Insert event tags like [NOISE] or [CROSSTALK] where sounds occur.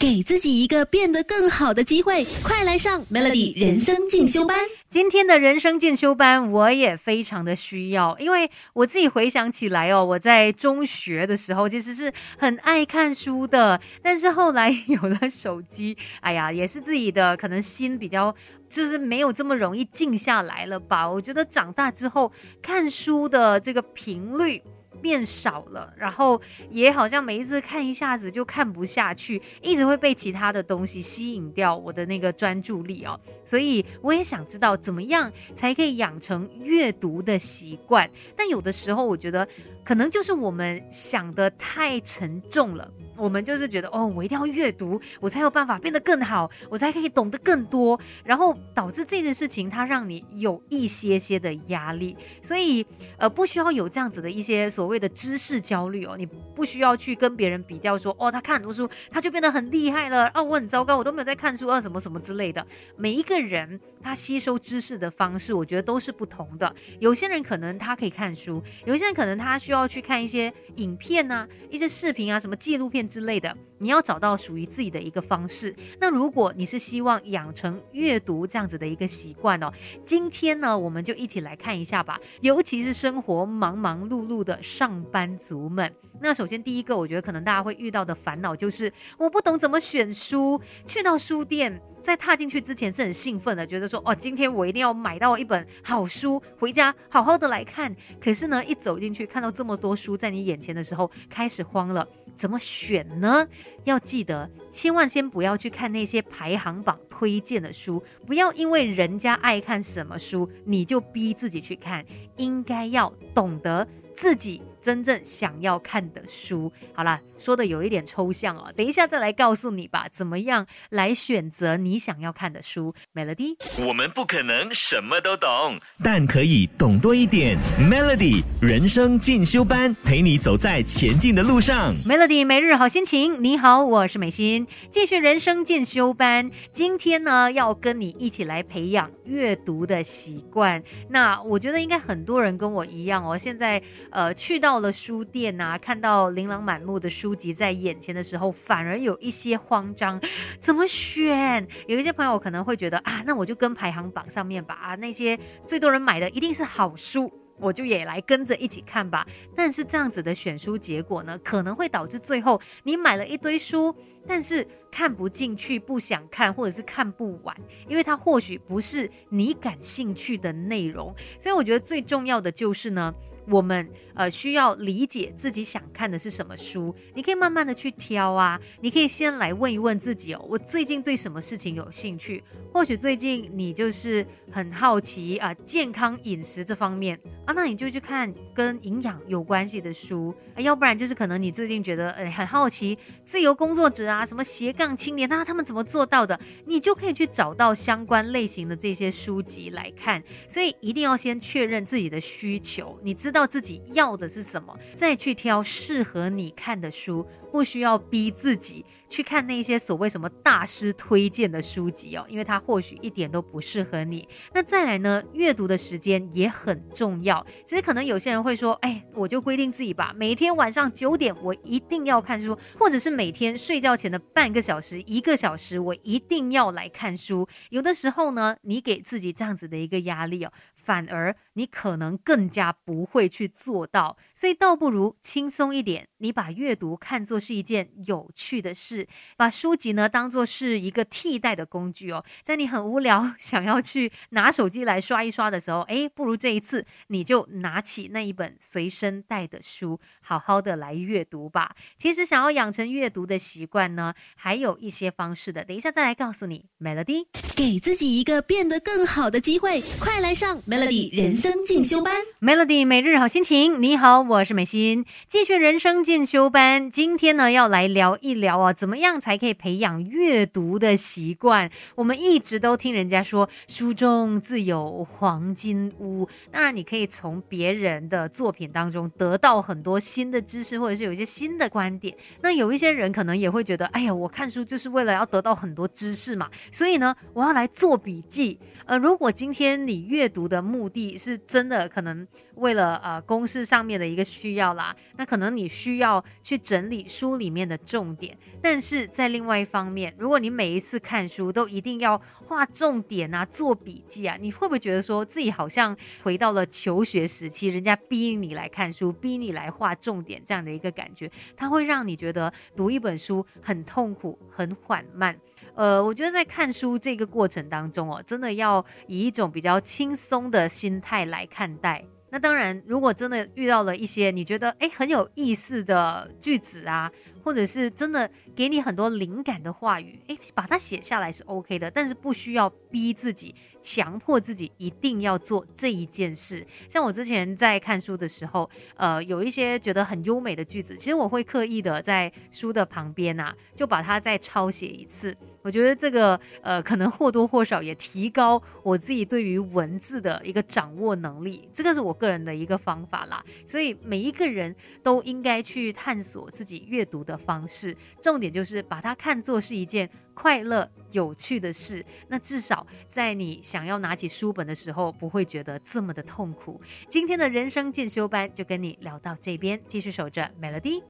给自己一个变得更好的机会，快来上 Melody 人生进修班。今天的人生进修班，我也非常的需要，因为我自己回想起来哦，我在中学的时候其实是很爱看书的，但是后来有了手机，哎呀，也是自己的可能心比较就是没有这么容易静下来了吧。我觉得长大之后看书的这个频率。变少了，然后也好像每一次看一下子就看不下去，一直会被其他的东西吸引掉我的那个专注力哦。所以我也想知道怎么样才可以养成阅读的习惯。但有的时候我觉得，可能就是我们想的太沉重了。我们就是觉得哦，我一定要阅读，我才有办法变得更好，我才可以懂得更多，然后导致这件事情它让你有一些些的压力，所以呃不需要有这样子的一些所谓的知识焦虑哦，你不需要去跟别人比较说哦，他看很多书，他就变得很厉害了啊，我很糟糕，我都没有在看书啊，什么什么之类的。每一个人他吸收知识的方式，我觉得都是不同的。有些人可能他可以看书，有些人可能他需要去看一些影片啊，一些视频啊，什么纪录片。之类的，你要找到属于自己的一个方式。那如果你是希望养成阅读这样子的一个习惯哦，今天呢，我们就一起来看一下吧。尤其是生活忙忙碌碌的上班族们，那首先第一个，我觉得可能大家会遇到的烦恼就是，我不懂怎么选书。去到书店，在踏进去之前是很兴奋的，觉得说，哦，今天我一定要买到一本好书，回家好好的来看。可是呢，一走进去看到这么多书在你眼前的时候，开始慌了。怎么选呢？要记得，千万先不要去看那些排行榜推荐的书，不要因为人家爱看什么书，你就逼自己去看。应该要懂得自己。真正想要看的书，好啦，说的有一点抽象哦，等一下再来告诉你吧，怎么样来选择你想要看的书？Melody，我们不可能什么都懂，但可以懂多一点。Melody 人生进修班，陪你走在前进的路上。Melody 每日好心情，你好，我是美心，继续人生进修班。今天呢，要跟你一起来培养阅读的习惯。那我觉得应该很多人跟我一样哦，现在呃去到。到了书店啊，看到琳琅满目的书籍在眼前的时候，反而有一些慌张，怎么选？有一些朋友可能会觉得啊，那我就跟排行榜上面吧，啊，那些最多人买的一定是好书，我就也来跟着一起看吧。但是这样子的选书结果呢，可能会导致最后你买了一堆书，但是看不进去，不想看，或者是看不完，因为它或许不是你感兴趣的内容。所以我觉得最重要的就是呢。我们呃需要理解自己想看的是什么书，你可以慢慢的去挑啊，你可以先来问一问自己哦，我最近对什么事情有兴趣？或许最近你就是很好奇啊，健康饮食这方面啊，那你就去看跟营养有关系的书啊，要不然就是可能你最近觉得呃很好奇自由工作者啊，什么斜杠青年啊，他们怎么做到的？你就可以去找到相关类型的这些书籍来看。所以一定要先确认自己的需求，你知道。知道自己要的是什么，再去挑适合你看的书，不需要逼自己。去看那些所谓什么大师推荐的书籍哦，因为它或许一点都不适合你。那再来呢，阅读的时间也很重要。其实可能有些人会说，哎，我就规定自己吧，每天晚上九点我一定要看书，或者是每天睡觉前的半个小时、一个小时，我一定要来看书。有的时候呢，你给自己这样子的一个压力哦，反而你可能更加不会去做到。所以倒不如轻松一点，你把阅读看作是一件有趣的事。把书籍呢当做是一个替代的工具哦，在你很无聊 [LAUGHS] 想要去拿手机来刷一刷的时候，哎，不如这一次你就拿起那一本随身带的书，好好的来阅读吧。其实想要养成阅读的习惯呢，还有一些方式的，等一下再来告诉你。Melody，给自己一个变得更好的机会，快来上 Melody 人生生进修班。Melody 每日好心情，你好，我是美心，继续人生进修班。今天呢要来聊一聊啊，怎么样才可以培养阅读的习惯？我们一直都听人家说书中自有黄金屋，当然你可以从别人的作品当中得到很多新的知识，或者是有一些新的观点。那有一些人可能也会觉得，哎呀，我看书就是为了要得到很多知识嘛，所以呢，我要来做笔记。呃，如果今天你阅读的目的是真的可能为了呃公式上面的一个需要啦，那可能你需要去整理书里面的重点。但是在另外一方面，如果你每一次看书都一定要画重点啊、做笔记啊，你会不会觉得说自己好像回到了求学时期，人家逼你来看书、逼你来画重点这样的一个感觉？它会让你觉得读一本书很痛苦、很缓慢。呃，我觉得在看书这个过程当中哦，真的要以一种比较轻松的心态来看待。那当然，如果真的遇到了一些你觉得诶很有意思的句子啊。或者是真的给你很多灵感的话语，诶，把它写下来是 OK 的，但是不需要逼自己、强迫自己一定要做这一件事。像我之前在看书的时候，呃，有一些觉得很优美的句子，其实我会刻意的在书的旁边啊，就把它再抄写一次。我觉得这个呃，可能或多或少也提高我自己对于文字的一个掌握能力，这个是我个人的一个方法啦。所以每一个人都应该去探索自己阅读的方式，重点就是把它看作是一件快乐有趣的事。那至少在你想要拿起书本的时候，不会觉得这么的痛苦。今天的人生进修班就跟你聊到这边，继续守着 Melody。